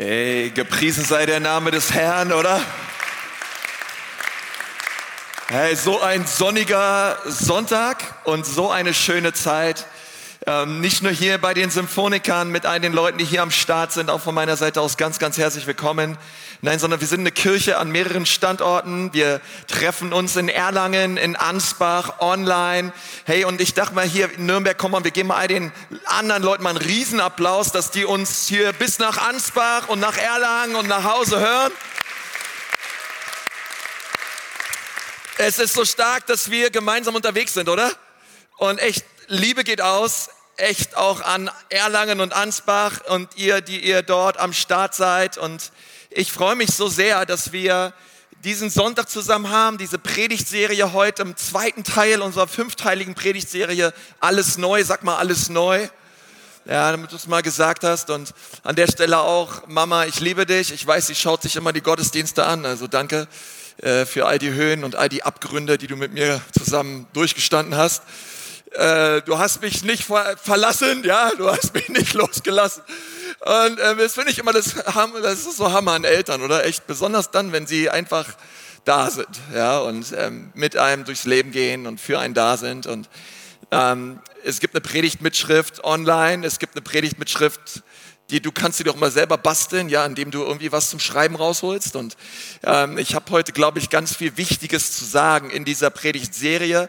Hey, gepriesen sei der Name des Herrn, oder? Hey, so ein sonniger Sonntag und so eine schöne Zeit. Ähm, nicht nur hier bei den Symphonikern mit all den Leuten, die hier am Start sind, auch von meiner Seite aus ganz, ganz herzlich willkommen. Nein, sondern wir sind eine Kirche an mehreren Standorten. Wir treffen uns in Erlangen, in Ansbach, online. Hey, und ich dachte mal hier in Nürnberg, komm mal, wir geben mal all den anderen Leuten mal einen Riesenapplaus, dass die uns hier bis nach Ansbach und nach Erlangen und nach Hause hören. Es ist so stark, dass wir gemeinsam unterwegs sind, oder? Und echt, Liebe geht aus echt auch an Erlangen und Ansbach und ihr, die ihr dort am Start seid. Und ich freue mich so sehr, dass wir diesen Sonntag zusammen haben, diese Predigtserie heute im zweiten Teil unserer fünfteiligen Predigtserie. Alles neu, sag mal alles neu. Ja, damit du es mal gesagt hast. Und an der Stelle auch, Mama, ich liebe dich. Ich weiß, sie schaut sich immer die Gottesdienste an. Also danke äh, für all die Höhen und all die Abgründe, die du mit mir zusammen durchgestanden hast äh, du hast mich nicht ver verlassen, ja, du hast mich nicht losgelassen. Und äh, das finde ich immer, das, das ist so Hammer an Eltern, oder? Echt, besonders dann, wenn sie einfach da sind, ja, und ähm, mit einem durchs Leben gehen und für einen da sind. Und ähm, es gibt eine Predigtmitschrift online, es gibt eine Predigtmitschrift, die du kannst dir doch mal selber basteln, ja, indem du irgendwie was zum Schreiben rausholst. Und ähm, ich habe heute, glaube ich, ganz viel Wichtiges zu sagen in dieser Predigtserie.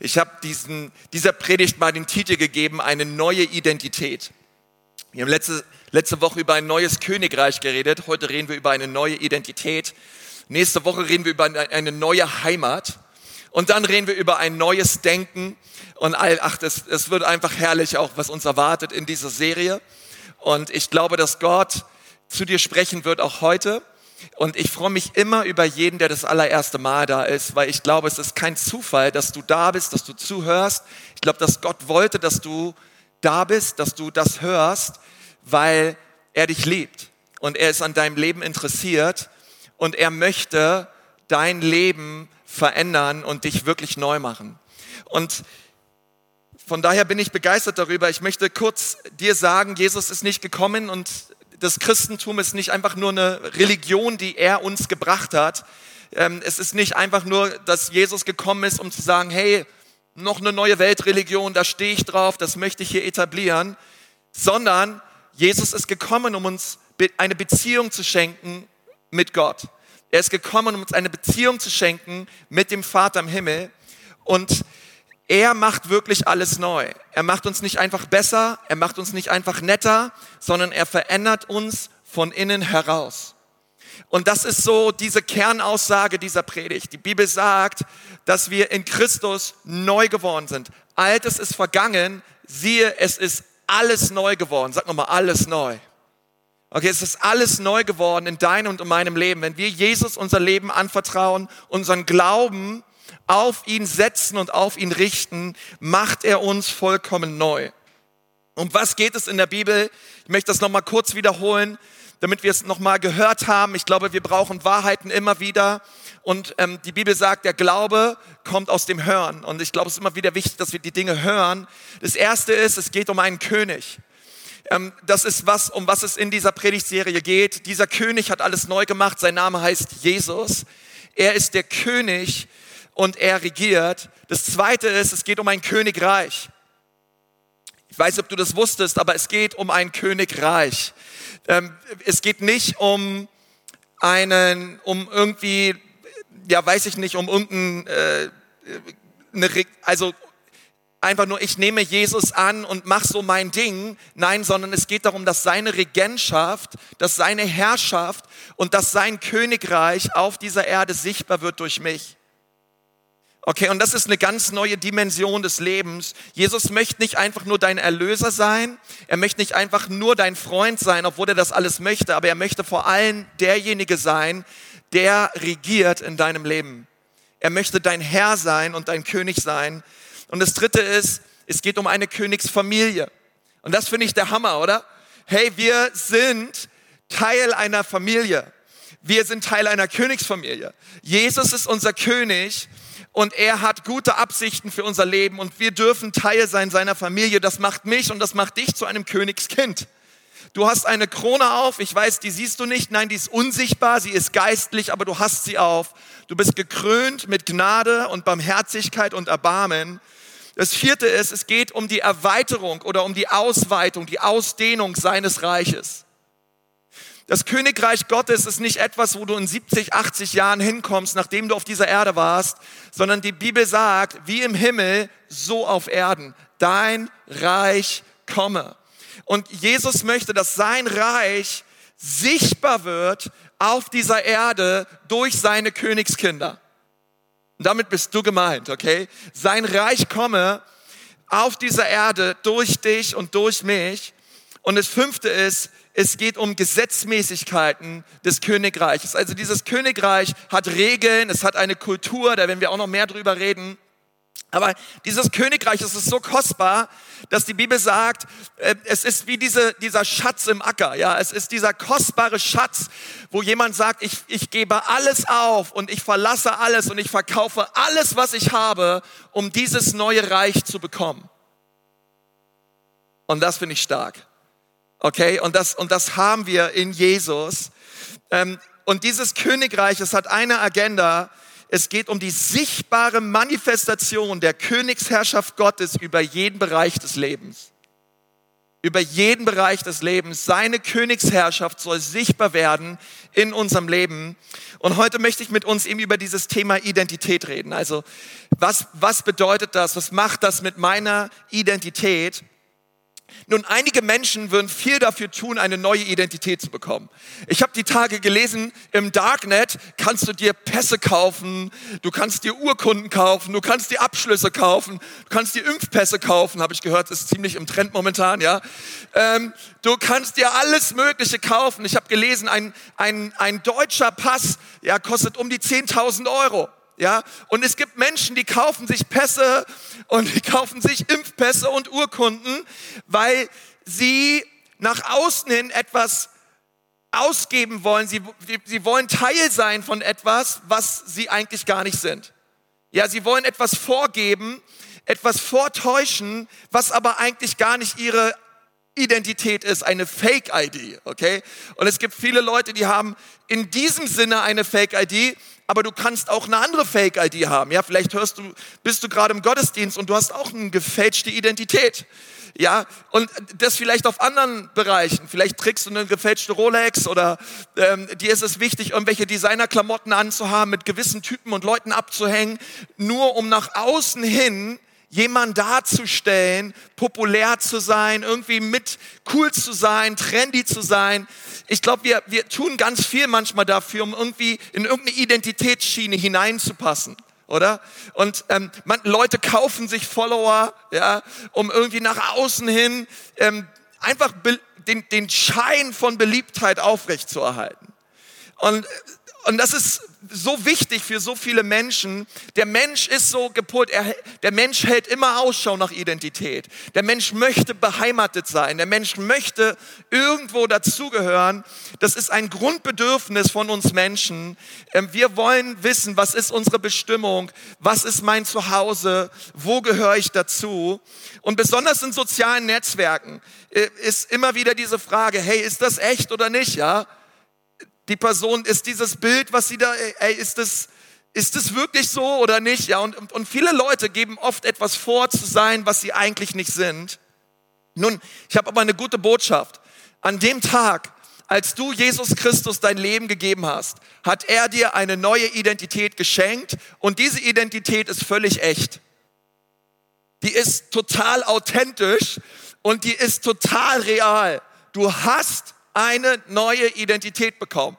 Ich habe diesen, dieser Predigt mal den Titel gegeben, eine neue Identität. Wir haben letzte, letzte Woche über ein neues Königreich geredet. Heute reden wir über eine neue Identität. Nächste Woche reden wir über eine neue Heimat. Und dann reden wir über ein neues Denken. Und all, ach, das, das wird einfach herrlich auch, was uns erwartet in dieser Serie. Und ich glaube, dass Gott zu dir sprechen wird auch heute. Und ich freue mich immer über jeden, der das allererste Mal da ist, weil ich glaube, es ist kein Zufall, dass du da bist, dass du zuhörst. Ich glaube, dass Gott wollte, dass du da bist, dass du das hörst, weil er dich liebt und er ist an deinem Leben interessiert und er möchte dein Leben verändern und dich wirklich neu machen. Und von daher bin ich begeistert darüber. Ich möchte kurz dir sagen, Jesus ist nicht gekommen und das Christentum ist nicht einfach nur eine Religion, die er uns gebracht hat. Ähm, es ist nicht einfach nur, dass Jesus gekommen ist, um zu sagen, hey, noch eine neue Weltreligion, da stehe ich drauf, das möchte ich hier etablieren, sondern Jesus ist gekommen, um uns eine Beziehung zu schenken mit Gott. Er ist gekommen, um uns eine Beziehung zu schenken mit dem Vater im Himmel. Und er macht wirklich alles neu. Er macht uns nicht einfach besser, er macht uns nicht einfach netter, sondern er verändert uns von innen heraus. Und das ist so diese Kernaussage dieser Predigt. Die Bibel sagt, dass wir in Christus neu geworden sind. Altes ist vergangen, siehe, es ist alles neu geworden. Sag nochmal, alles neu. Okay, es ist alles neu geworden in deinem und in meinem Leben. Wenn wir Jesus unser Leben anvertrauen, unseren Glauben auf ihn setzen und auf ihn richten, macht er uns vollkommen neu. Um was geht es in der Bibel? Ich möchte das nochmal kurz wiederholen, damit wir es nochmal gehört haben. Ich glaube, wir brauchen Wahrheiten immer wieder. Und ähm, die Bibel sagt, der Glaube kommt aus dem Hören. Und ich glaube, es ist immer wieder wichtig, dass wir die Dinge hören. Das Erste ist, es geht um einen König. Ähm, das ist was, um was es in dieser Predigtserie geht. Dieser König hat alles neu gemacht. Sein Name heißt Jesus. Er ist der König und er regiert. Das zweite ist, es geht um ein Königreich. Ich weiß nicht, ob du das wusstest, aber es geht um ein Königreich. Ähm, es geht nicht um einen, um irgendwie, ja, weiß ich nicht, um irgendein, äh, eine, also einfach nur, ich nehme Jesus an und mach so mein Ding. Nein, sondern es geht darum, dass seine Regentschaft, dass seine Herrschaft und dass sein Königreich auf dieser Erde sichtbar wird durch mich. Okay, und das ist eine ganz neue Dimension des Lebens. Jesus möchte nicht einfach nur dein Erlöser sein, er möchte nicht einfach nur dein Freund sein, obwohl er das alles möchte, aber er möchte vor allem derjenige sein, der regiert in deinem Leben. Er möchte dein Herr sein und dein König sein. Und das dritte ist, es geht um eine Königsfamilie. Und das finde ich der Hammer, oder? Hey, wir sind Teil einer Familie. Wir sind Teil einer Königsfamilie. Jesus ist unser König und er hat gute Absichten für unser Leben und wir dürfen Teil sein seiner Familie. Das macht mich und das macht dich zu einem Königskind. Du hast eine Krone auf. Ich weiß, die siehst du nicht. Nein, die ist unsichtbar. Sie ist geistlich, aber du hast sie auf. Du bist gekrönt mit Gnade und Barmherzigkeit und Erbarmen. Das vierte ist, es geht um die Erweiterung oder um die Ausweitung, die Ausdehnung seines Reiches. Das Königreich Gottes ist nicht etwas, wo du in 70, 80 Jahren hinkommst, nachdem du auf dieser Erde warst, sondern die Bibel sagt, wie im Himmel, so auf Erden. Dein Reich komme. Und Jesus möchte, dass sein Reich sichtbar wird auf dieser Erde durch seine Königskinder. Und damit bist du gemeint, okay? Sein Reich komme auf dieser Erde durch dich und durch mich. Und das fünfte ist, es geht um Gesetzmäßigkeiten des Königreiches. Also dieses Königreich hat Regeln, es hat eine Kultur, da werden wir auch noch mehr drüber reden. Aber dieses Königreich, es ist so kostbar, dass die Bibel sagt, äh, es ist wie diese, dieser Schatz im Acker. Ja, es ist dieser kostbare Schatz, wo jemand sagt, ich, ich gebe alles auf und ich verlasse alles und ich verkaufe alles, was ich habe, um dieses neue Reich zu bekommen. Und das finde ich stark. Okay, und das, und das haben wir in Jesus. Ähm, und dieses Königreich, es hat eine Agenda, es geht um die sichtbare Manifestation der Königsherrschaft Gottes über jeden Bereich des Lebens. Über jeden Bereich des Lebens. Seine Königsherrschaft soll sichtbar werden in unserem Leben. Und heute möchte ich mit uns eben über dieses Thema Identität reden. Also, was, was bedeutet das? Was macht das mit meiner Identität? Nun, einige Menschen würden viel dafür tun, eine neue Identität zu bekommen. Ich habe die Tage gelesen, im Darknet kannst du dir Pässe kaufen, du kannst dir Urkunden kaufen, du kannst dir Abschlüsse kaufen, du kannst dir Impfpässe kaufen, habe ich gehört, ist ziemlich im Trend momentan, ja. Ähm, du kannst dir alles Mögliche kaufen. Ich habe gelesen, ein, ein, ein deutscher Pass ja, kostet um die 10.000 Euro. Ja, und es gibt Menschen, die kaufen sich Pässe und die kaufen sich Impfpässe und Urkunden, weil sie nach außen hin etwas ausgeben wollen. Sie, sie wollen Teil sein von etwas, was sie eigentlich gar nicht sind. Ja, sie wollen etwas vorgeben, etwas vortäuschen, was aber eigentlich gar nicht ihre Identität ist, eine Fake-ID, okay? Und es gibt viele Leute, die haben in diesem Sinne eine Fake-ID, aber du kannst auch eine andere Fake-ID haben. Ja, vielleicht hörst du, bist du gerade im Gottesdienst und du hast auch eine gefälschte Identität. Ja, und das vielleicht auf anderen Bereichen. Vielleicht trägst du eine gefälschte Rolex oder ähm, dir ist es wichtig, irgendwelche Designerklamotten anzuhaben, mit gewissen Typen und Leuten abzuhängen, nur um nach außen hin jemand darzustellen, populär zu sein, irgendwie mit cool zu sein, trendy zu sein. Ich glaube, wir, wir tun ganz viel manchmal dafür, um irgendwie in irgendeine Identitätsschiene hineinzupassen oder? Und ähm, man, Leute kaufen sich Follower, ja, um irgendwie nach außen hin ähm, einfach den, den Schein von Beliebtheit aufrechtzuerhalten. Und, und das ist so wichtig für so viele Menschen. Der Mensch ist so gepolt, er, der Mensch hält immer Ausschau nach Identität. Der Mensch möchte beheimatet sein. Der Mensch möchte irgendwo dazugehören. Das ist ein Grundbedürfnis von uns Menschen. Ähm, wir wollen wissen, was ist unsere Bestimmung? Was ist mein Zuhause? Wo gehöre ich dazu? Und besonders in sozialen Netzwerken äh, ist immer wieder diese Frage, hey, ist das echt oder nicht? Ja? Die Person, ist dieses Bild, was sie da, ey, ist das, ist das wirklich so oder nicht? Ja, und, und viele Leute geben oft etwas vor zu sein, was sie eigentlich nicht sind. Nun, ich habe aber eine gute Botschaft. An dem Tag, als du Jesus Christus dein Leben gegeben hast, hat er dir eine neue Identität geschenkt und diese Identität ist völlig echt. Die ist total authentisch und die ist total real. Du hast eine neue Identität bekommen.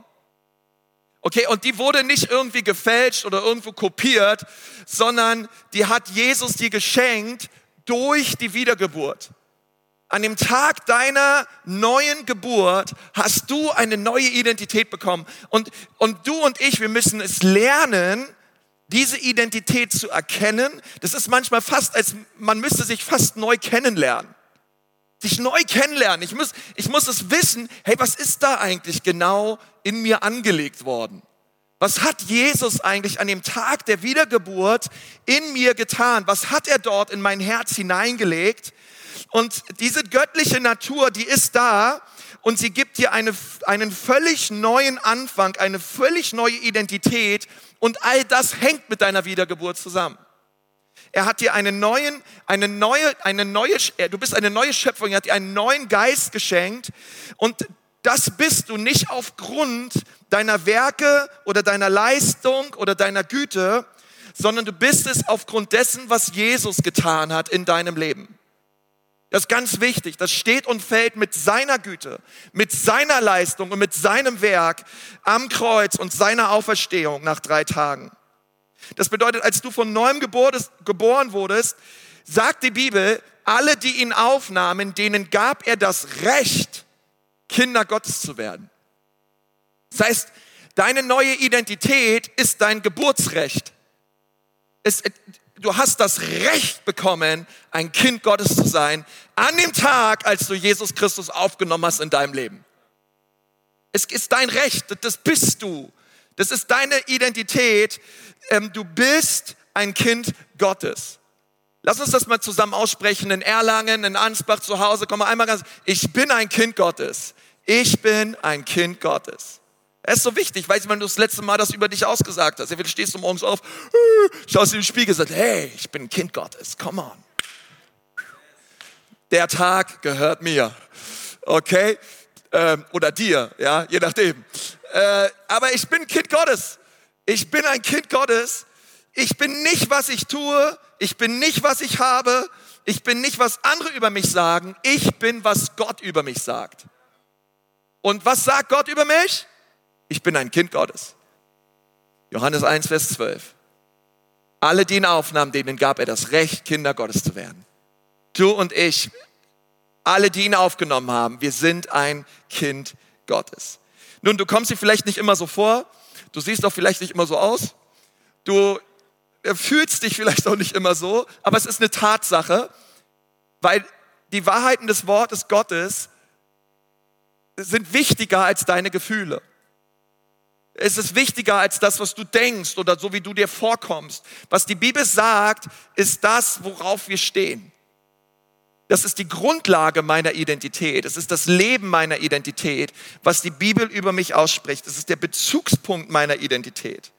Okay, und die wurde nicht irgendwie gefälscht oder irgendwo kopiert, sondern die hat Jesus dir geschenkt durch die Wiedergeburt. An dem Tag deiner neuen Geburt hast du eine neue Identität bekommen. Und, und du und ich, wir müssen es lernen, diese Identität zu erkennen. Das ist manchmal fast, als man müsste sich fast neu kennenlernen dich neu kennenlernen. Ich muss, ich muss es wissen, hey, was ist da eigentlich genau in mir angelegt worden? Was hat Jesus eigentlich an dem Tag der Wiedergeburt in mir getan? Was hat er dort in mein Herz hineingelegt? Und diese göttliche Natur, die ist da und sie gibt dir eine, einen völlig neuen Anfang, eine völlig neue Identität und all das hängt mit deiner Wiedergeburt zusammen. Er hat dir einen neuen, eine neue, eine neue, du bist eine neue Schöpfung, er hat dir einen neuen Geist geschenkt und das bist du nicht aufgrund deiner Werke oder deiner Leistung oder deiner Güte, sondern du bist es aufgrund dessen, was Jesus getan hat in deinem Leben. Das ist ganz wichtig. Das steht und fällt mit seiner Güte, mit seiner Leistung und mit seinem Werk am Kreuz und seiner Auferstehung nach drei Tagen. Das bedeutet, als du von neuem geboren wurdest, sagt die Bibel, alle, die ihn aufnahmen, denen gab er das Recht, Kinder Gottes zu werden. Das heißt, deine neue Identität ist dein Geburtsrecht. Es, du hast das Recht bekommen, ein Kind Gottes zu sein, an dem Tag, als du Jesus Christus aufgenommen hast in deinem Leben. Es ist dein Recht, das bist du. Das ist deine Identität. Ähm, du bist ein Kind Gottes. Lass uns das mal zusammen aussprechen in Erlangen, in Ansbach zu Hause. Komm mal einmal ganz. Ich bin ein Kind Gottes. Ich bin ein Kind Gottes. Es ist so wichtig, du, wenn du das letzte Mal das über dich ausgesagt hast. Du stehst du morgens auf, schaust in den Spiegel und sagst, hey, ich bin ein Kind Gottes, come on. Der Tag gehört mir, okay? Ähm, oder dir, ja, je nachdem. Äh, aber ich bin Kind Gottes. Ich bin ein Kind Gottes. Ich bin nicht, was ich tue. Ich bin nicht, was ich habe. Ich bin nicht, was andere über mich sagen. Ich bin, was Gott über mich sagt. Und was sagt Gott über mich? ich bin ein Kind Gottes. Johannes 1, Vers 12. Alle, die ihn aufnahmen, denen gab er das Recht, Kinder Gottes zu werden. Du und ich, alle, die ihn aufgenommen haben, wir sind ein Kind Gottes. Nun, du kommst dir vielleicht nicht immer so vor, du siehst auch vielleicht nicht immer so aus, du fühlst dich vielleicht auch nicht immer so, aber es ist eine Tatsache, weil die Wahrheiten des Wortes Gottes sind wichtiger als deine Gefühle. Es ist wichtiger als das, was du denkst oder so wie du dir vorkommst. Was die Bibel sagt, ist das, worauf wir stehen. Das ist die Grundlage meiner Identität. Es ist das Leben meiner Identität, was die Bibel über mich ausspricht. Es ist der Bezugspunkt meiner Identität.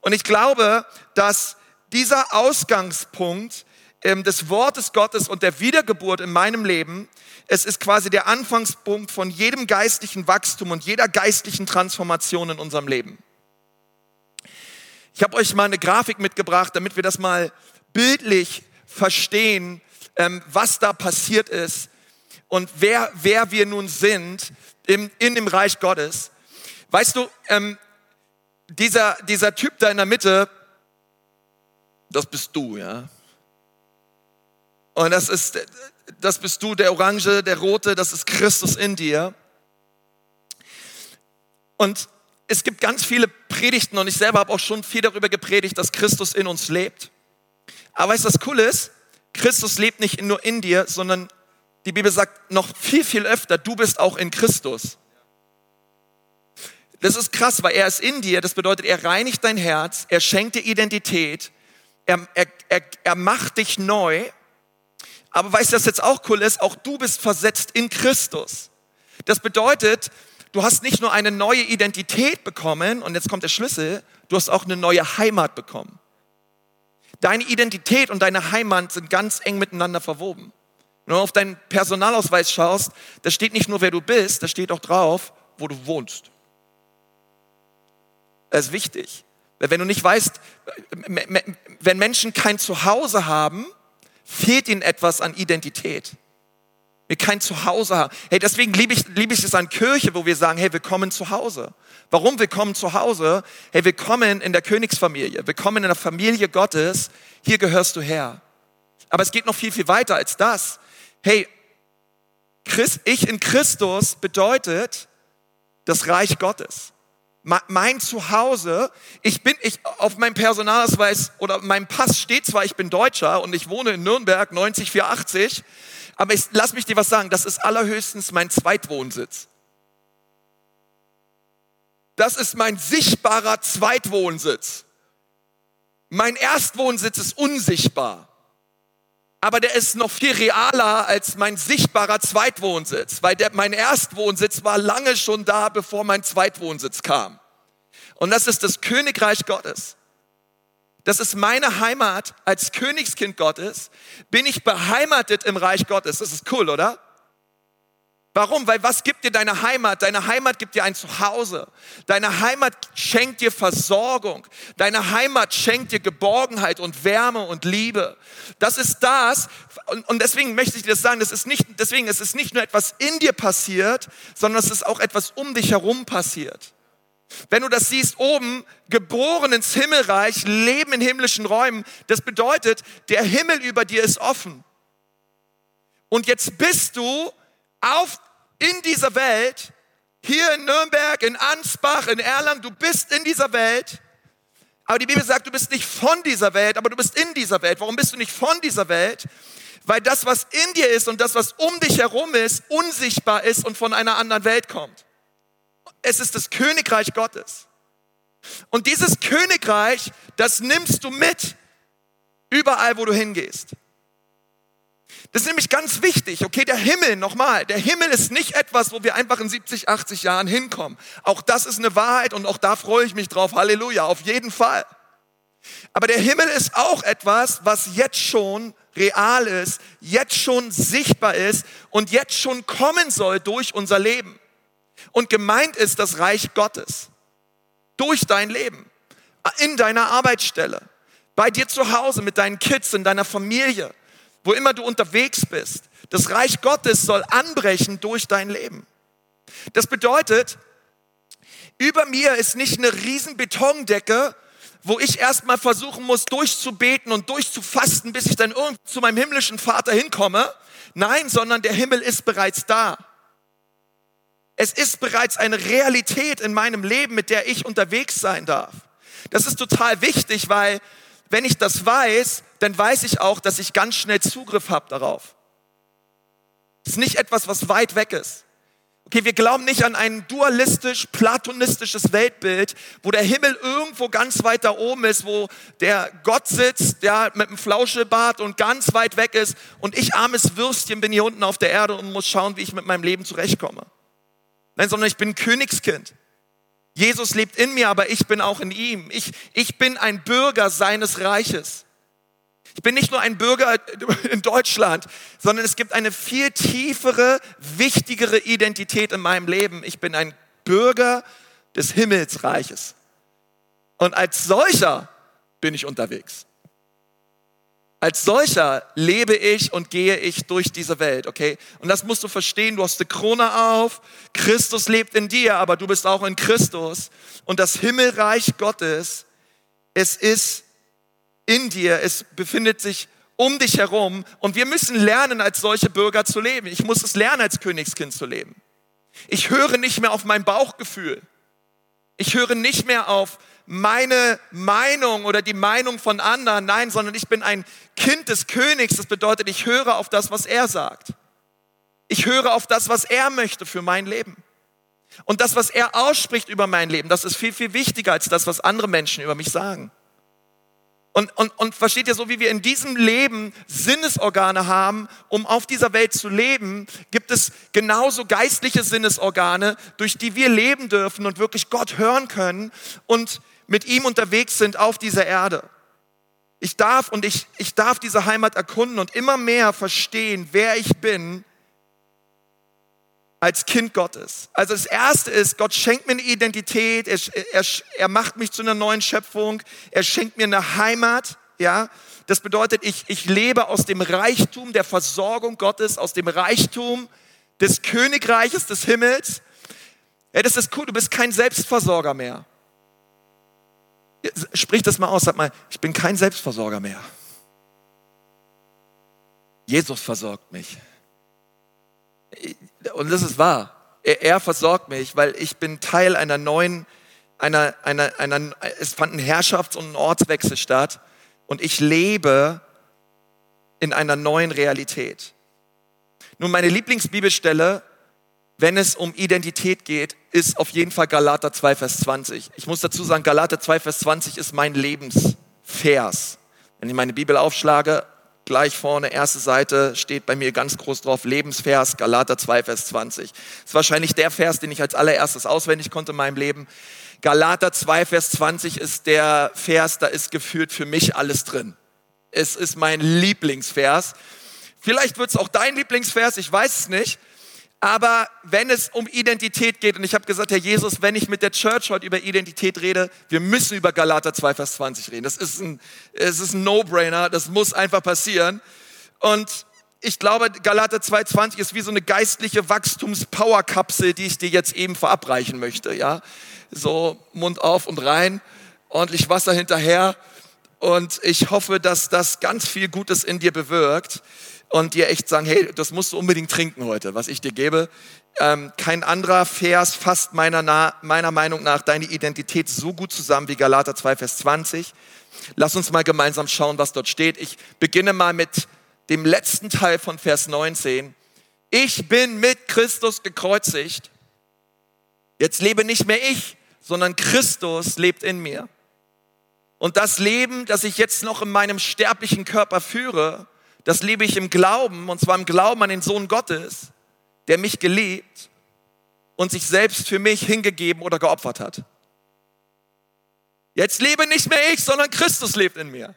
Und ich glaube, dass dieser Ausgangspunkt ähm, des Wortes Gottes und der Wiedergeburt in meinem Leben es ist quasi der Anfangspunkt von jedem geistlichen Wachstum und jeder geistlichen Transformation in unserem Leben. Ich habe euch mal eine Grafik mitgebracht, damit wir das mal bildlich verstehen, ähm, was da passiert ist und wer, wer wir nun sind im, in dem Reich Gottes. Weißt du, ähm, dieser, dieser Typ da in der Mitte, das bist du, ja. Und das ist, das bist du, der Orange, der Rote, das ist Christus in dir. Und es gibt ganz viele Predigten und ich selber habe auch schon viel darüber gepredigt, dass Christus in uns lebt. Aber weißt du, was cool ist? Christus lebt nicht nur in dir, sondern die Bibel sagt noch viel, viel öfter, du bist auch in Christus. Das ist krass, weil er ist in dir. Das bedeutet, er reinigt dein Herz, er schenkt dir Identität, er, er, er, er macht dich neu aber weißt du, was jetzt auch cool ist? Auch du bist versetzt in Christus. Das bedeutet, du hast nicht nur eine neue Identität bekommen, und jetzt kommt der Schlüssel, du hast auch eine neue Heimat bekommen. Deine Identität und deine Heimat sind ganz eng miteinander verwoben. Wenn du auf deinen Personalausweis schaust, da steht nicht nur, wer du bist, da steht auch drauf, wo du wohnst. Das ist wichtig. Wenn du nicht weißt, wenn Menschen kein Zuhause haben, fehlt ihnen etwas an Identität. Wir kein Zuhause haben. Hey, deswegen liebe ich, liebe ich es an Kirche, wo wir sagen, hey, wir kommen zu Hause. Warum wir kommen zu Hause? Hey, wir kommen in der Königsfamilie. Wir kommen in der Familie Gottes. Hier gehörst du her. Aber es geht noch viel, viel weiter als das. Hey, Christ, ich in Christus bedeutet das Reich Gottes mein Zuhause, ich bin, ich, auf meinem Personalausweis oder meinem Pass steht zwar, ich bin Deutscher und ich wohne in Nürnberg 90480, aber ich, lass mich dir was sagen, das ist allerhöchstens mein Zweitwohnsitz. Das ist mein sichtbarer Zweitwohnsitz. Mein Erstwohnsitz ist unsichtbar. aber der ist noch viel realer als mein sichtbarer Zweitwohnsitz, weil der, mein Erstwohnsitz war lange schon da, bevor mein Zweitwohnsitz kam. Und das ist das Königreich Gottes. Das ist meine Heimat als Königskind Gottes. Bin ich beheimatet im Reich Gottes. Das ist cool, oder? Warum? Weil was gibt dir deine Heimat? Deine Heimat gibt dir ein Zuhause. Deine Heimat schenkt dir Versorgung. Deine Heimat schenkt dir Geborgenheit und Wärme und Liebe. Das ist das. Und, deswegen möchte ich dir das sagen. Das ist nicht, deswegen ist es nicht nur etwas in dir passiert, sondern es ist auch etwas um dich herum passiert. Wenn du das siehst, oben, geboren ins Himmelreich, leben in himmlischen Räumen, das bedeutet, der Himmel über dir ist offen. Und jetzt bist du auf, in dieser Welt, hier in Nürnberg, in Ansbach, in Erlangen, du bist in dieser Welt. Aber die Bibel sagt, du bist nicht von dieser Welt, aber du bist in dieser Welt. Warum bist du nicht von dieser Welt? Weil das, was in dir ist und das, was um dich herum ist, unsichtbar ist und von einer anderen Welt kommt. Es ist das Königreich Gottes. Und dieses Königreich, das nimmst du mit überall, wo du hingehst. Das ist nämlich ganz wichtig. Okay, der Himmel, nochmal, der Himmel ist nicht etwas, wo wir einfach in 70, 80 Jahren hinkommen. Auch das ist eine Wahrheit und auch da freue ich mich drauf. Halleluja, auf jeden Fall. Aber der Himmel ist auch etwas, was jetzt schon real ist, jetzt schon sichtbar ist und jetzt schon kommen soll durch unser Leben. Und gemeint ist das Reich Gottes. Durch dein Leben. In deiner Arbeitsstelle. Bei dir zu Hause, mit deinen Kids, in deiner Familie wo immer du unterwegs bist. Das Reich Gottes soll anbrechen durch dein Leben. Das bedeutet, über mir ist nicht eine riesen Betondecke, wo ich erstmal versuchen muss, durchzubeten und durchzufasten, bis ich dann irgendwo zu meinem himmlischen Vater hinkomme. Nein, sondern der Himmel ist bereits da. Es ist bereits eine Realität in meinem Leben, mit der ich unterwegs sein darf. Das ist total wichtig, weil wenn ich das weiß, dann weiß ich auch, dass ich ganz schnell Zugriff habe darauf. Es ist nicht etwas, was weit weg ist. Okay, wir glauben nicht an ein dualistisch, platonistisches Weltbild, wo der Himmel irgendwo ganz weit da oben ist, wo der Gott sitzt, der mit einem Flauschebart und ganz weit weg ist und ich armes Würstchen bin hier unten auf der Erde und muss schauen, wie ich mit meinem Leben zurechtkomme. Nein, sondern ich bin Königskind. Jesus lebt in mir, aber ich bin auch in ihm. Ich, ich bin ein Bürger seines Reiches. Ich bin nicht nur ein Bürger in Deutschland, sondern es gibt eine viel tiefere, wichtigere Identität in meinem Leben. Ich bin ein Bürger des Himmelsreiches. Und als solcher bin ich unterwegs. Als solcher lebe ich und gehe ich durch diese Welt, okay? Und das musst du verstehen. Du hast die Krone auf. Christus lebt in dir, aber du bist auch in Christus. Und das Himmelreich Gottes, es ist in dir. Es befindet sich um dich herum. Und wir müssen lernen, als solche Bürger zu leben. Ich muss es lernen, als Königskind zu leben. Ich höre nicht mehr auf mein Bauchgefühl. Ich höre nicht mehr auf meine Meinung oder die Meinung von anderen, nein, sondern ich bin ein Kind des Königs. Das bedeutet, ich höre auf das, was er sagt. Ich höre auf das, was er möchte für mein Leben. Und das, was er ausspricht über mein Leben, das ist viel, viel wichtiger als das, was andere Menschen über mich sagen. Und, und, und versteht ihr, so wie wir in diesem Leben Sinnesorgane haben, um auf dieser Welt zu leben, gibt es genauso geistliche Sinnesorgane, durch die wir leben dürfen und wirklich Gott hören können und mit ihm unterwegs sind auf dieser Erde. Ich darf und ich, ich darf diese Heimat erkunden und immer mehr verstehen, wer ich bin als Kind Gottes. Also das Erste ist, Gott schenkt mir eine Identität, er, er, er macht mich zu einer neuen Schöpfung, er schenkt mir eine Heimat, ja. Das bedeutet, ich, ich lebe aus dem Reichtum der Versorgung Gottes, aus dem Reichtum des Königreiches des Himmels. Ja, das ist cool, du bist kein Selbstversorger mehr. Sprich das mal aus, sag mal, ich bin kein Selbstversorger mehr. Jesus versorgt mich. Und das ist wahr. Er, er versorgt mich, weil ich bin Teil einer neuen, einer, einer, einer, es fand ein Herrschafts- und Ortswechsel statt und ich lebe in einer neuen Realität. Nun, meine Lieblingsbibelstelle, wenn es um Identität geht, ist auf jeden Fall Galater 2, Vers 20. Ich muss dazu sagen, Galater 2, Vers 20 ist mein Lebensvers. Wenn ich meine Bibel aufschlage, gleich vorne, erste Seite, steht bei mir ganz groß drauf, Lebensvers, Galater 2, Vers 20. Das ist wahrscheinlich der Vers, den ich als allererstes auswendig konnte in meinem Leben. Galater 2, Vers 20 ist der Vers, da ist gefühlt für mich alles drin. Es ist mein Lieblingsvers. Vielleicht wird es auch dein Lieblingsvers, ich weiß es nicht. Aber wenn es um Identität geht, und ich habe gesagt, Herr Jesus, wenn ich mit der Church heute über Identität rede, wir müssen über Galater 2, Vers 20 reden. Das ist ein, ein No-Brainer, das muss einfach passieren. Und ich glaube, Galater 2,20 ist wie so eine geistliche Wachstums-Power-Kapsel, die ich dir jetzt eben verabreichen möchte. Ja, so Mund auf und rein, ordentlich Wasser hinterher. Und ich hoffe, dass das ganz viel Gutes in dir bewirkt und dir echt sagen, hey, das musst du unbedingt trinken heute, was ich dir gebe. Ähm, kein anderer Vers fasst meiner, meiner Meinung nach deine Identität so gut zusammen wie Galater 2, Vers 20. Lass uns mal gemeinsam schauen, was dort steht. Ich beginne mal mit dem letzten Teil von Vers 19. Ich bin mit Christus gekreuzigt. Jetzt lebe nicht mehr ich, sondern Christus lebt in mir. Und das Leben, das ich jetzt noch in meinem sterblichen Körper führe, das lebe ich im Glauben, und zwar im Glauben an den Sohn Gottes, der mich geliebt und sich selbst für mich hingegeben oder geopfert hat. Jetzt lebe nicht mehr ich, sondern Christus lebt in mir.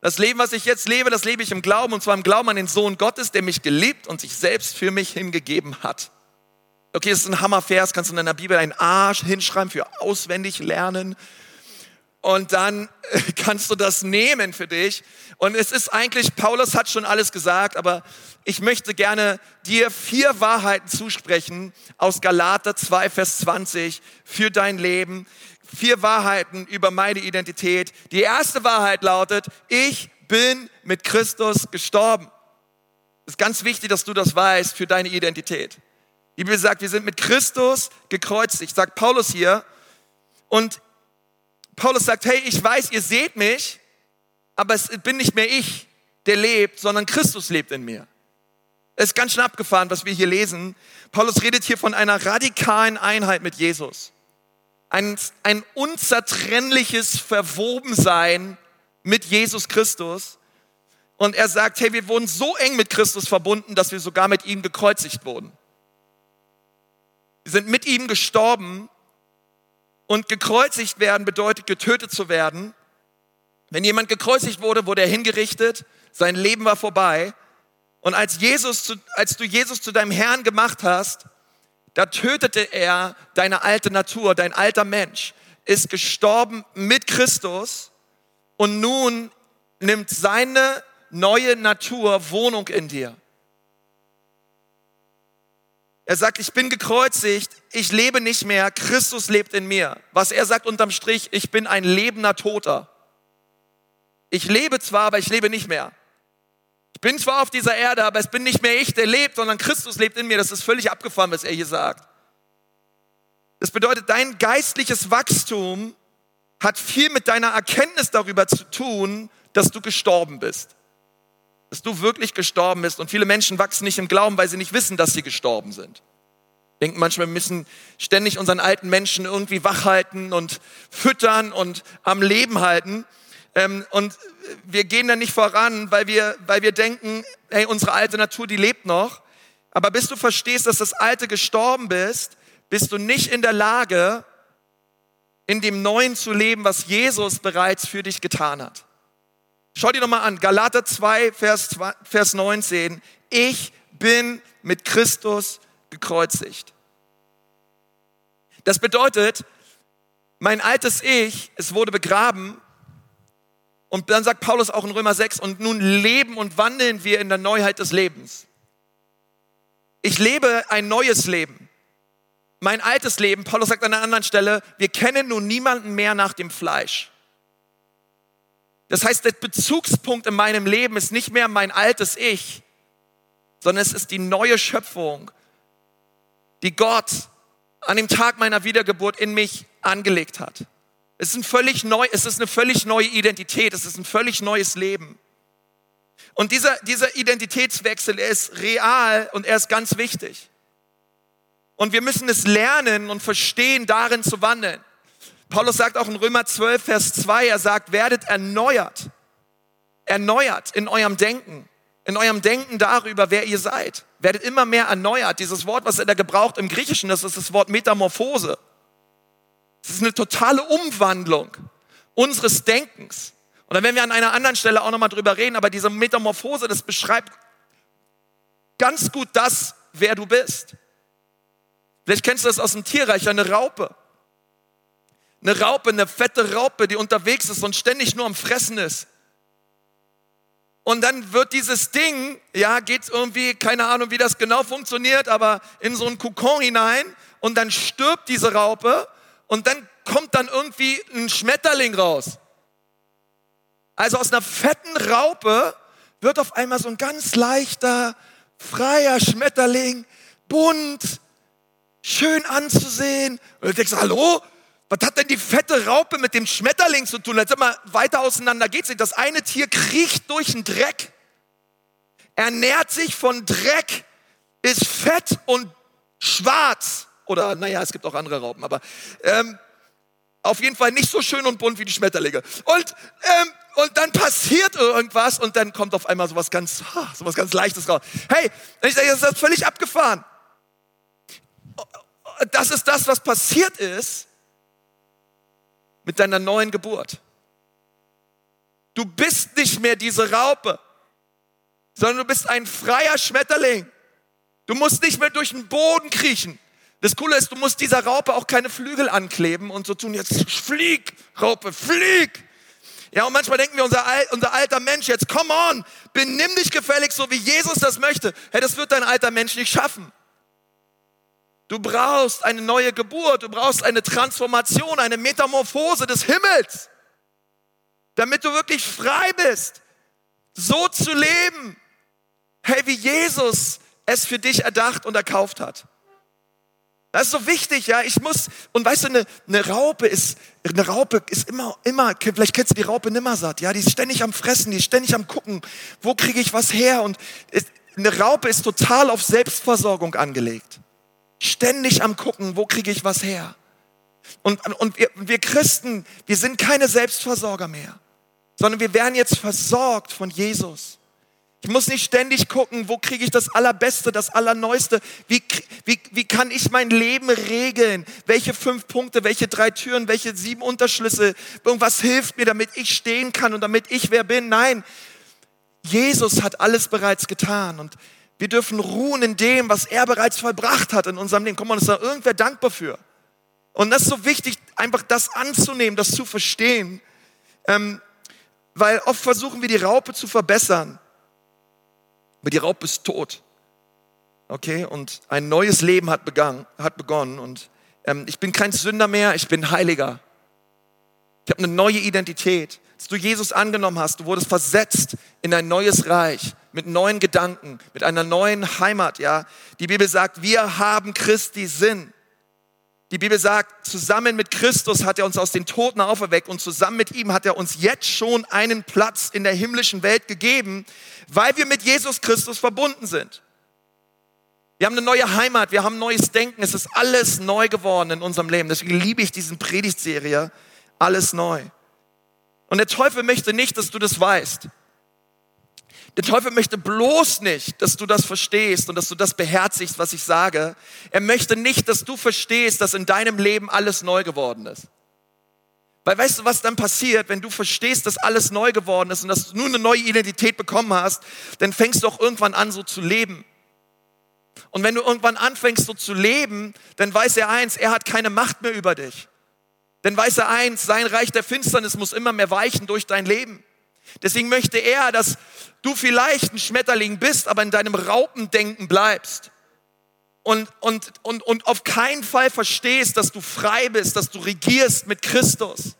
Das Leben, was ich jetzt lebe, das lebe ich im Glauben, und zwar im Glauben an den Sohn Gottes, der mich geliebt und sich selbst für mich hingegeben hat. Okay, das ist ein Hammervers, kannst du in deiner Bibel ein Arsch hinschreiben für auswendig lernen und dann kannst du das nehmen für dich. Und es ist eigentlich, Paulus hat schon alles gesagt, aber ich möchte gerne dir vier Wahrheiten zusprechen aus Galater 2, Vers 20 für dein Leben. Vier Wahrheiten über meine Identität. Die erste Wahrheit lautet, ich bin mit Christus gestorben. Es ist ganz wichtig, dass du das weißt für deine Identität. Die Bibel sagt, wir sind mit Christus gekreuzigt, sagt Paulus hier. Und Paulus sagt, hey, ich weiß, ihr seht mich, aber es bin nicht mehr ich, der lebt, sondern Christus lebt in mir. Es ist ganz schön abgefahren, was wir hier lesen. Paulus redet hier von einer radikalen Einheit mit Jesus. Ein, ein unzertrennliches Verwobensein mit Jesus Christus. Und er sagt, hey, wir wurden so eng mit Christus verbunden, dass wir sogar mit ihm gekreuzigt wurden. Wir sind mit ihm gestorben und gekreuzigt werden bedeutet getötet zu werden. Wenn jemand gekreuzigt wurde, wurde er hingerichtet, sein Leben war vorbei. Und als, Jesus zu, als du Jesus zu deinem Herrn gemacht hast, da tötete er deine alte Natur, dein alter Mensch ist gestorben mit Christus und nun nimmt seine neue Natur Wohnung in dir. Er sagt, ich bin gekreuzigt, ich lebe nicht mehr, Christus lebt in mir. Was er sagt unterm Strich, ich bin ein lebender Toter. Ich lebe zwar, aber ich lebe nicht mehr. Ich bin zwar auf dieser Erde, aber es bin nicht mehr ich, der lebt, sondern Christus lebt in mir. Das ist völlig abgefahren, was er hier sagt. Das bedeutet, dein geistliches Wachstum hat viel mit deiner Erkenntnis darüber zu tun, dass du gestorben bist dass du wirklich gestorben bist. Und viele Menschen wachsen nicht im Glauben, weil sie nicht wissen, dass sie gestorben sind. Denken manchmal, wir müssen ständig unseren alten Menschen irgendwie wachhalten und füttern und am Leben halten. Ähm, und wir gehen da nicht voran, weil wir, weil wir denken, hey, unsere alte Natur, die lebt noch. Aber bis du verstehst, dass das Alte gestorben bist, bist du nicht in der Lage, in dem Neuen zu leben, was Jesus bereits für dich getan hat. Schau dir nochmal an, Galater 2, Vers, 2, Vers 19. Ich bin mit Christus gekreuzigt. Das bedeutet, mein altes Ich, es wurde begraben. Und dann sagt Paulus auch in Römer 6, und nun leben und wandeln wir in der Neuheit des Lebens. Ich lebe ein neues Leben. Mein altes Leben, Paulus sagt an einer anderen Stelle, wir kennen nun niemanden mehr nach dem Fleisch. Das heißt, der Bezugspunkt in meinem Leben ist nicht mehr mein altes Ich, sondern es ist die neue Schöpfung, die Gott an dem Tag meiner Wiedergeburt in mich angelegt hat. Es ist, ein völlig neu, es ist eine völlig neue Identität, es ist ein völlig neues Leben. Und dieser, dieser Identitätswechsel ist real und er ist ganz wichtig. Und wir müssen es lernen und verstehen, darin zu wandeln. Paulus sagt auch in Römer 12, Vers 2, er sagt, werdet erneuert. erneuert in eurem Denken, in eurem Denken darüber, wer ihr seid. Werdet immer mehr erneuert. Dieses Wort, was er da gebraucht im Griechischen, das ist das Wort Metamorphose. Es ist eine totale Umwandlung unseres Denkens. Und dann werden wir an einer anderen Stelle auch nochmal drüber reden, aber diese Metamorphose, das beschreibt ganz gut das, wer du bist. Vielleicht kennst du das aus dem Tierreich, eine Raupe. Eine Raupe, eine fette Raupe, die unterwegs ist und ständig nur am Fressen ist. Und dann wird dieses Ding, ja, geht irgendwie, keine Ahnung, wie das genau funktioniert, aber in so einen Kokon hinein und dann stirbt diese Raupe und dann kommt dann irgendwie ein Schmetterling raus. Also aus einer fetten Raupe wird auf einmal so ein ganz leichter, freier Schmetterling, bunt, schön anzusehen. Und du denkst, hallo, was hat denn die fette Raupe mit dem Schmetterling zu tun? Jetzt immer weiter auseinander geht's nicht. Das eine Tier kriecht durch den Dreck, ernährt sich von Dreck, ist fett und schwarz. Oder naja, es gibt auch andere Raupen, aber ähm, auf jeden Fall nicht so schön und bunt wie die Schmetterlinge. Und, ähm, und dann passiert irgendwas und dann kommt auf einmal sowas ganz, sowas ganz Leichtes raus. Hey, ich sage, das ist völlig abgefahren. Das ist das, was passiert ist mit deiner neuen Geburt. Du bist nicht mehr diese Raupe, sondern du bist ein freier Schmetterling. Du musst nicht mehr durch den Boden kriechen. Das Coole ist, du musst dieser Raupe auch keine Flügel ankleben und so tun, jetzt flieg, Raupe, flieg. Ja, und manchmal denken wir, unser, unser alter Mensch, jetzt come on, benimm dich gefällig, so wie Jesus das möchte. Hey, das wird dein alter Mensch nicht schaffen. Du brauchst eine neue Geburt, du brauchst eine Transformation, eine Metamorphose des Himmels, damit du wirklich frei bist, so zu leben, hey, wie Jesus es für dich erdacht und erkauft hat. Das ist so wichtig, ja. Ich muss, und weißt du, eine, eine Raupe ist, eine Raupe ist immer, immer, vielleicht kennst du die Raupe nimmersatt, ja. Die ist ständig am Fressen, die ist ständig am Gucken, wo kriege ich was her? Und eine Raupe ist total auf Selbstversorgung angelegt. Ständig am Gucken, wo kriege ich was her? Und, und wir, wir Christen, wir sind keine Selbstversorger mehr, sondern wir werden jetzt versorgt von Jesus. Ich muss nicht ständig gucken, wo kriege ich das Allerbeste, das Allerneueste. Wie, wie, wie kann ich mein Leben regeln? Welche fünf Punkte, welche drei Türen, welche sieben Unterschlüsse? Irgendwas hilft mir, damit ich stehen kann und damit ich wer bin? Nein, Jesus hat alles bereits getan und wir dürfen ruhen in dem, was er bereits vollbracht hat in unserem Leben. Komm mal, ist da irgendwer dankbar für? Und das ist so wichtig, einfach das anzunehmen, das zu verstehen. Ähm, weil oft versuchen wir die Raupe zu verbessern. Aber die Raupe ist tot. Okay, und ein neues Leben hat, begangen, hat begonnen. Und ähm, ich bin kein Sünder mehr, ich bin Heiliger. Ich habe eine neue Identität. Als du Jesus angenommen hast, du wurdest versetzt in ein neues Reich mit neuen Gedanken, mit einer neuen Heimat. Ja, die Bibel sagt, wir haben Christi Sinn. Die Bibel sagt, zusammen mit Christus hat er uns aus den Toten auferweckt und zusammen mit ihm hat er uns jetzt schon einen Platz in der himmlischen Welt gegeben, weil wir mit Jesus Christus verbunden sind. Wir haben eine neue Heimat, wir haben neues Denken, es ist alles neu geworden in unserem Leben. Deswegen liebe ich diesen Predigtserie, alles neu. Und der Teufel möchte nicht, dass du das weißt. Der Teufel möchte bloß nicht, dass du das verstehst und dass du das beherzigst, was ich sage. Er möchte nicht, dass du verstehst, dass in deinem Leben alles neu geworden ist. Weil weißt du, was dann passiert, wenn du verstehst, dass alles neu geworden ist und dass du nun eine neue Identität bekommen hast, dann fängst du auch irgendwann an, so zu leben. Und wenn du irgendwann anfängst, so zu leben, dann weiß er eins, er hat keine Macht mehr über dich. Dann weiß er eins, sein Reich der Finsternis muss immer mehr weichen durch dein Leben. Deswegen möchte er, dass du vielleicht ein Schmetterling bist, aber in deinem Raupendenken bleibst. Und, und, und, und auf keinen Fall verstehst, dass du frei bist, dass du regierst mit Christus.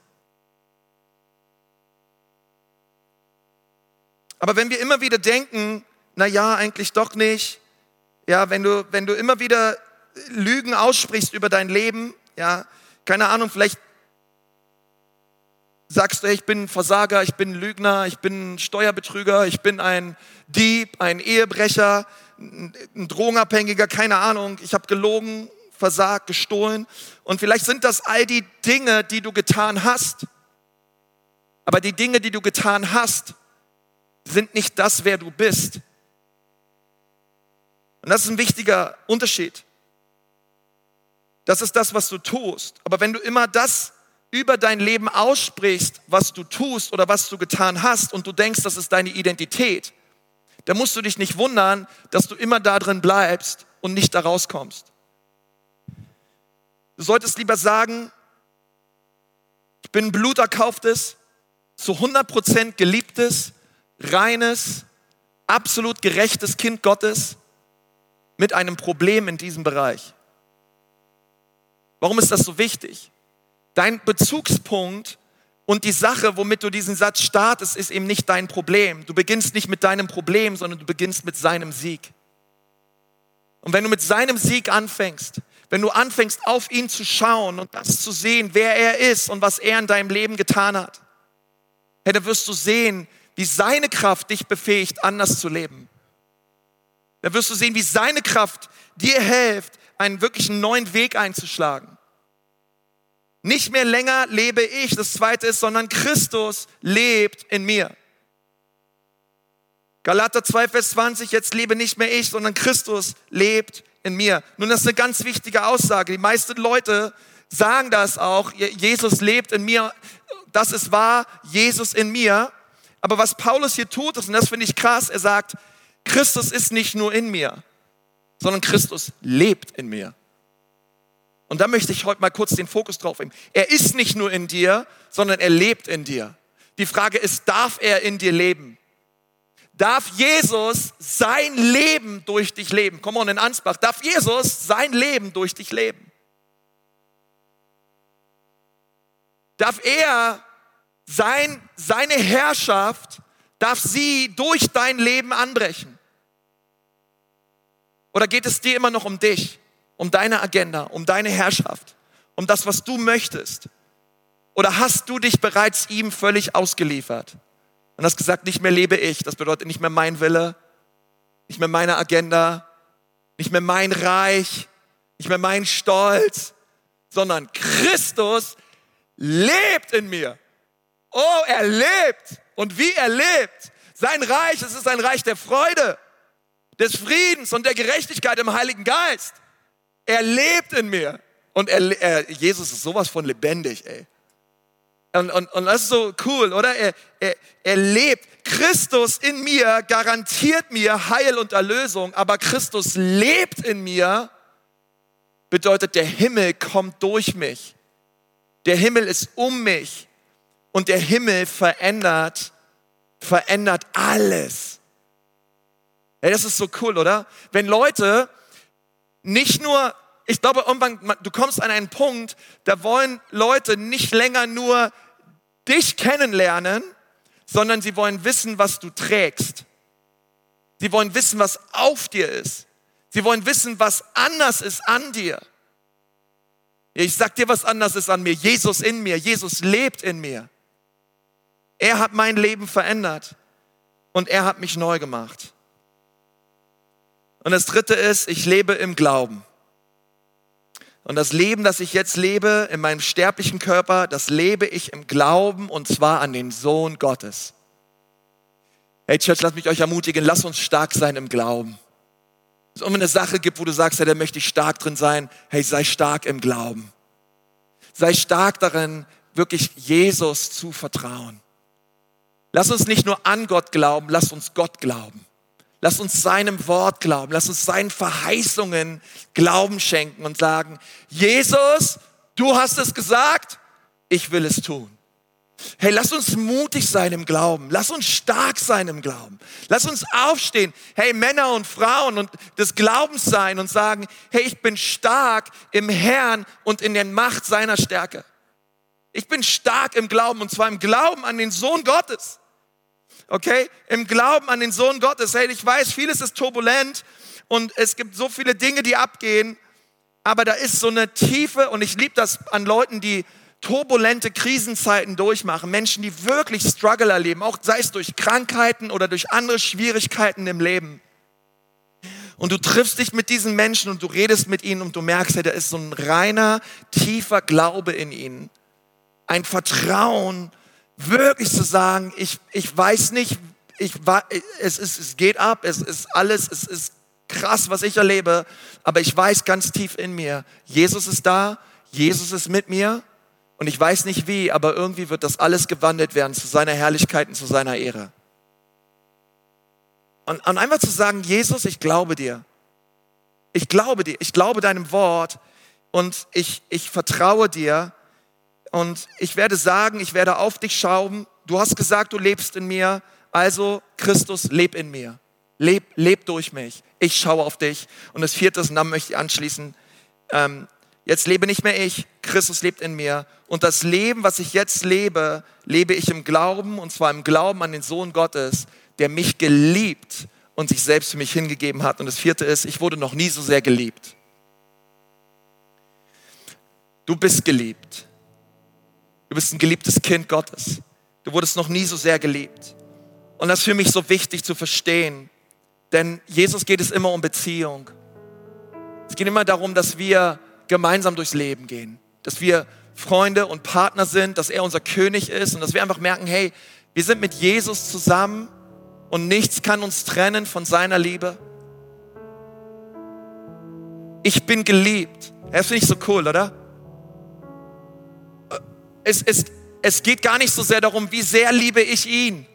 Aber wenn wir immer wieder denken, na ja, eigentlich doch nicht, ja, wenn du, wenn du immer wieder Lügen aussprichst über dein Leben, ja, keine Ahnung, vielleicht sagst du, ich bin ein Versager, ich bin ein Lügner, ich bin ein Steuerbetrüger, ich bin ein Dieb, ein Ehebrecher, ein Drogenabhängiger, keine Ahnung, ich habe gelogen, versagt, gestohlen. Und vielleicht sind das all die Dinge, die du getan hast. Aber die Dinge, die du getan hast, sind nicht das, wer du bist. Und das ist ein wichtiger Unterschied. Das ist das, was du tust. Aber wenn du immer das über dein Leben aussprichst, was du tust oder was du getan hast und du denkst, das ist deine Identität, dann musst du dich nicht wundern, dass du immer da drin bleibst und nicht da rauskommst. Du solltest lieber sagen, ich bin bluterkauftes, zu 100% geliebtes, reines, absolut gerechtes Kind Gottes mit einem Problem in diesem Bereich. Warum ist das so wichtig? Dein Bezugspunkt und die Sache, womit du diesen Satz startest, ist eben nicht dein Problem. Du beginnst nicht mit deinem Problem, sondern du beginnst mit seinem Sieg. Und wenn du mit seinem Sieg anfängst, wenn du anfängst, auf ihn zu schauen und das zu sehen, wer er ist und was er in deinem Leben getan hat, hey, dann wirst du sehen, wie seine Kraft dich befähigt, anders zu leben. Dann wirst du sehen, wie seine Kraft dir hilft, einen wirklichen neuen Weg einzuschlagen. Nicht mehr länger lebe ich, das zweite ist, sondern Christus lebt in mir. Galater 2, Vers 20, jetzt lebe nicht mehr ich, sondern Christus lebt in mir. Nun, das ist eine ganz wichtige Aussage. Die meisten Leute sagen das auch, Jesus lebt in mir, das ist wahr, Jesus in mir. Aber was Paulus hier tut, und das finde ich krass, er sagt, Christus ist nicht nur in mir, sondern Christus lebt in mir. Und da möchte ich heute mal kurz den Fokus drauf nehmen. Er ist nicht nur in dir, sondern er lebt in dir. Die Frage ist, darf er in dir leben? Darf Jesus sein Leben durch dich leben? Komm on in Ansbach. Darf Jesus sein Leben durch dich leben? Darf er sein, seine Herrschaft, darf sie durch dein Leben anbrechen? Oder geht es dir immer noch um dich? Um deine Agenda, um deine Herrschaft, um das, was du möchtest? Oder hast du dich bereits ihm völlig ausgeliefert und hast gesagt, nicht mehr lebe ich, das bedeutet nicht mehr mein Wille, nicht mehr meine Agenda, nicht mehr mein Reich, nicht mehr mein Stolz, sondern Christus lebt in mir. Oh, er lebt. Und wie er lebt. Sein Reich, es ist ein Reich der Freude, des Friedens und der Gerechtigkeit im Heiligen Geist. Er lebt in mir. Und er, er, Jesus ist sowas von lebendig, ey. Und, und, und das ist so cool, oder? Er, er, er lebt. Christus in mir garantiert mir Heil und Erlösung, aber Christus lebt in mir, bedeutet, der Himmel kommt durch mich. Der Himmel ist um mich und der Himmel verändert, verändert alles. Ey, das ist so cool, oder? Wenn Leute nicht nur, ich glaube, irgendwann, du kommst an einen Punkt, da wollen Leute nicht länger nur dich kennenlernen, sondern sie wollen wissen, was du trägst. Sie wollen wissen, was auf dir ist. Sie wollen wissen, was anders ist an dir. Ich sag dir, was anders ist an mir. Jesus in mir. Jesus lebt in mir. Er hat mein Leben verändert und er hat mich neu gemacht. Und das dritte ist, ich lebe im Glauben. Und das Leben, das ich jetzt lebe in meinem sterblichen Körper, das lebe ich im Glauben und zwar an den Sohn Gottes. Hey Church, lasst mich euch ermutigen, lasst uns stark sein im Glauben. Wenn es eine Sache gibt, wo du sagst, hey, da möchte ich stark drin sein, hey, sei stark im Glauben. Sei stark darin, wirklich Jesus zu vertrauen. Lass uns nicht nur an Gott glauben, lass uns Gott glauben. Lass uns seinem Wort glauben. Lass uns seinen Verheißungen Glauben schenken und sagen, Jesus, du hast es gesagt, ich will es tun. Hey, lass uns mutig sein im Glauben. Lass uns stark sein im Glauben. Lass uns aufstehen. Hey, Männer und Frauen und des Glaubens sein und sagen, hey, ich bin stark im Herrn und in der Macht seiner Stärke. Ich bin stark im Glauben und zwar im Glauben an den Sohn Gottes okay? Im Glauben an den Sohn Gottes. Hey, ich weiß, vieles ist turbulent und es gibt so viele Dinge, die abgehen, aber da ist so eine Tiefe und ich liebe das an Leuten, die turbulente Krisenzeiten durchmachen, Menschen, die wirklich Struggle erleben, auch sei es durch Krankheiten oder durch andere Schwierigkeiten im Leben. Und du triffst dich mit diesen Menschen und du redest mit ihnen und du merkst, hey, da ist so ein reiner, tiefer Glaube in ihnen. Ein Vertrauen wirklich zu sagen, ich, ich weiß nicht, ich war, es, ist, es geht ab, es ist alles, es ist krass, was ich erlebe, aber ich weiß ganz tief in mir, Jesus ist da, Jesus ist mit mir und ich weiß nicht wie, aber irgendwie wird das alles gewandelt werden zu seiner Herrlichkeit und zu seiner Ehre. Und, und einfach zu sagen, Jesus, ich glaube dir. Ich glaube dir, ich glaube deinem Wort und ich, ich vertraue dir und ich werde sagen, ich werde auf dich schauen. Du hast gesagt, du lebst in mir, also Christus, leb in mir. Leb, leb durch mich. Ich schaue auf dich. Und das vierte, und dann möchte ich anschließen, ähm, jetzt lebe nicht mehr ich, Christus lebt in mir. Und das Leben, was ich jetzt lebe, lebe ich im Glauben, und zwar im Glauben an den Sohn Gottes, der mich geliebt und sich selbst für mich hingegeben hat. Und das vierte ist, ich wurde noch nie so sehr geliebt. Du bist geliebt. Du bist ein geliebtes Kind Gottes. Du wurdest noch nie so sehr geliebt. Und das ist für mich so wichtig zu verstehen, denn Jesus geht es immer um Beziehung. Es geht immer darum, dass wir gemeinsam durchs Leben gehen, dass wir Freunde und Partner sind, dass er unser König ist und dass wir einfach merken, hey, wir sind mit Jesus zusammen und nichts kann uns trennen von seiner Liebe. Ich bin geliebt. Das finde ich so cool, oder? Es, es, es geht gar nicht so sehr darum, wie sehr liebe ich ihn,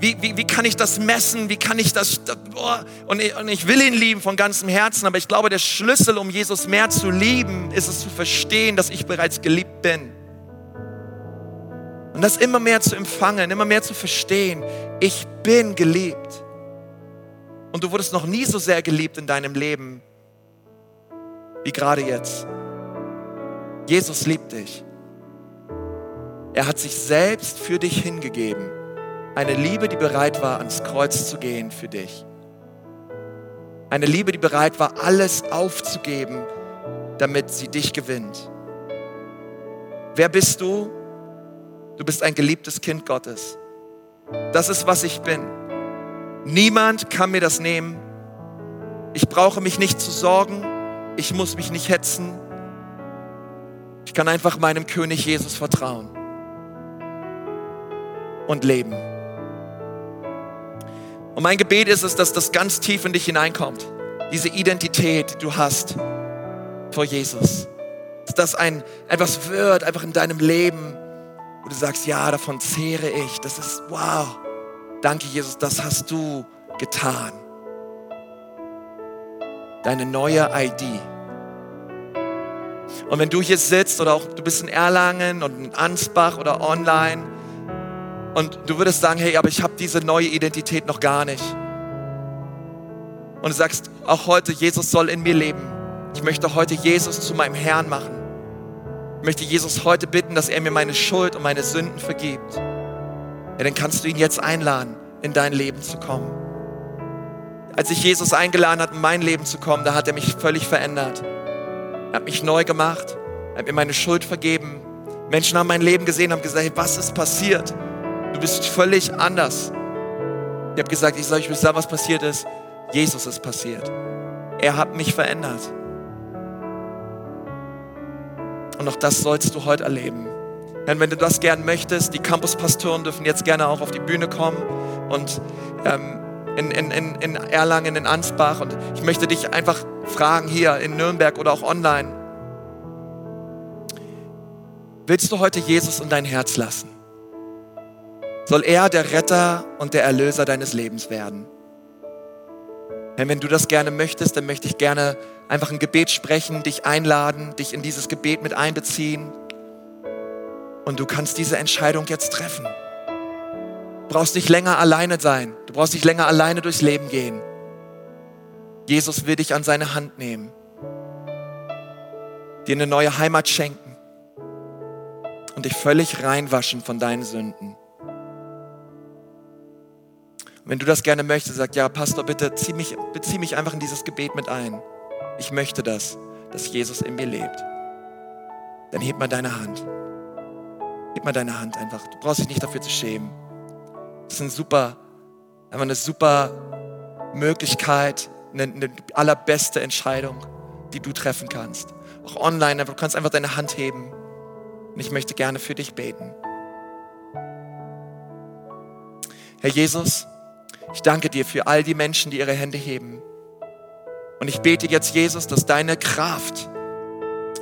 wie, wie, wie kann ich das messen? Wie kann ich das? Oh, und, ich, und ich will ihn lieben von ganzem Herzen, aber ich glaube, der Schlüssel, um Jesus mehr zu lieben, ist es zu verstehen, dass ich bereits geliebt bin. Und das immer mehr zu empfangen, immer mehr zu verstehen. Ich bin geliebt. Und du wurdest noch nie so sehr geliebt in deinem Leben wie gerade jetzt. Jesus liebt dich. Er hat sich selbst für dich hingegeben. Eine Liebe, die bereit war, ans Kreuz zu gehen für dich. Eine Liebe, die bereit war, alles aufzugeben, damit sie dich gewinnt. Wer bist du? Du bist ein geliebtes Kind Gottes. Das ist, was ich bin. Niemand kann mir das nehmen. Ich brauche mich nicht zu sorgen. Ich muss mich nicht hetzen. Ich kann einfach meinem König Jesus vertrauen und leben. Und mein Gebet ist es, dass das ganz tief in dich hineinkommt. Diese Identität, die du hast vor Jesus. Dass das ein, etwas wird, einfach in deinem Leben, wo du sagst, ja, davon zehre ich. Das ist, wow. Danke, Jesus, das hast du getan. Deine neue ID. Und wenn du hier sitzt oder auch du bist in Erlangen und in Ansbach oder online, und du würdest sagen, hey, aber ich habe diese neue Identität noch gar nicht. Und du sagst auch heute, Jesus soll in mir leben. Ich möchte heute Jesus zu meinem Herrn machen. Ich möchte Jesus heute bitten, dass er mir meine Schuld und meine Sünden vergibt. Ja, dann kannst du ihn jetzt einladen, in dein Leben zu kommen. Als ich Jesus eingeladen hat, in mein Leben zu kommen, da hat er mich völlig verändert. Er hat mich neu gemacht. Er hat mir meine Schuld vergeben. Menschen haben mein Leben gesehen, haben gesagt, hey, was ist passiert? Du bist völlig anders. Ich habe gesagt, ich soll euch sagen, was passiert ist. Jesus ist passiert. Er hat mich verändert. Und auch das sollst du heute erleben. Denn wenn du das gern möchtest, die Campuspastoren dürfen jetzt gerne auch auf die Bühne kommen und ähm, in, in, in, in Erlangen, in Ansbach. Und ich möchte dich einfach fragen hier in Nürnberg oder auch online. Willst du heute Jesus in dein Herz lassen? Soll er der Retter und der Erlöser deines Lebens werden. Denn wenn du das gerne möchtest, dann möchte ich gerne einfach ein Gebet sprechen, dich einladen, dich in dieses Gebet mit einbeziehen. Und du kannst diese Entscheidung jetzt treffen. Du brauchst nicht länger alleine sein. Du brauchst nicht länger alleine durchs Leben gehen. Jesus will dich an seine Hand nehmen, dir eine neue Heimat schenken und dich völlig reinwaschen von deinen Sünden. Wenn du das gerne möchtest, sag ja, Pastor, bitte zieh mich, bezieh mich einfach in dieses Gebet mit ein. Ich möchte das, dass Jesus in mir lebt. Dann heb mal deine Hand. Heb mal deine Hand einfach. Du brauchst dich nicht dafür zu schämen. Das ist ein super, einfach eine super Möglichkeit, eine, eine allerbeste Entscheidung, die du treffen kannst. Auch online, du kannst einfach deine Hand heben. Und ich möchte gerne für dich beten. Herr Jesus, Ich danke dir für all die Menschen, die ihre Hände heben. Und ich bete jetzt, Jesus, dass deine Kraft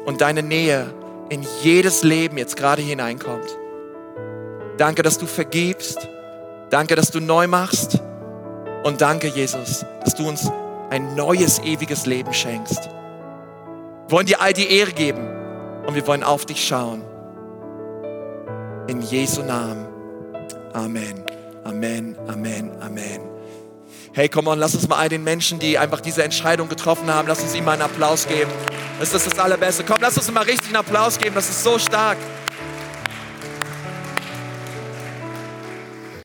und deine Nähe in jedes Leben jetzt gerade hineinkommt. Danke, dass du vergibst. Danke, dass du neu machst. Und danke, Jesus, dass du uns ein neues, ewiges Leben schenkst. Wir wollen dir all die Ehre geben und wir wollen auf dich schauen. In Jesu Namen. Amen. Amen. Amen. Amen. Hey, komm on, lass uns mal all den Menschen, die einfach diese Entscheidung getroffen haben, lass uns ihnen mal einen Applaus geben. Das ist das Allerbeste. Komm, lass uns mal richtig einen Applaus geben. Das ist so stark.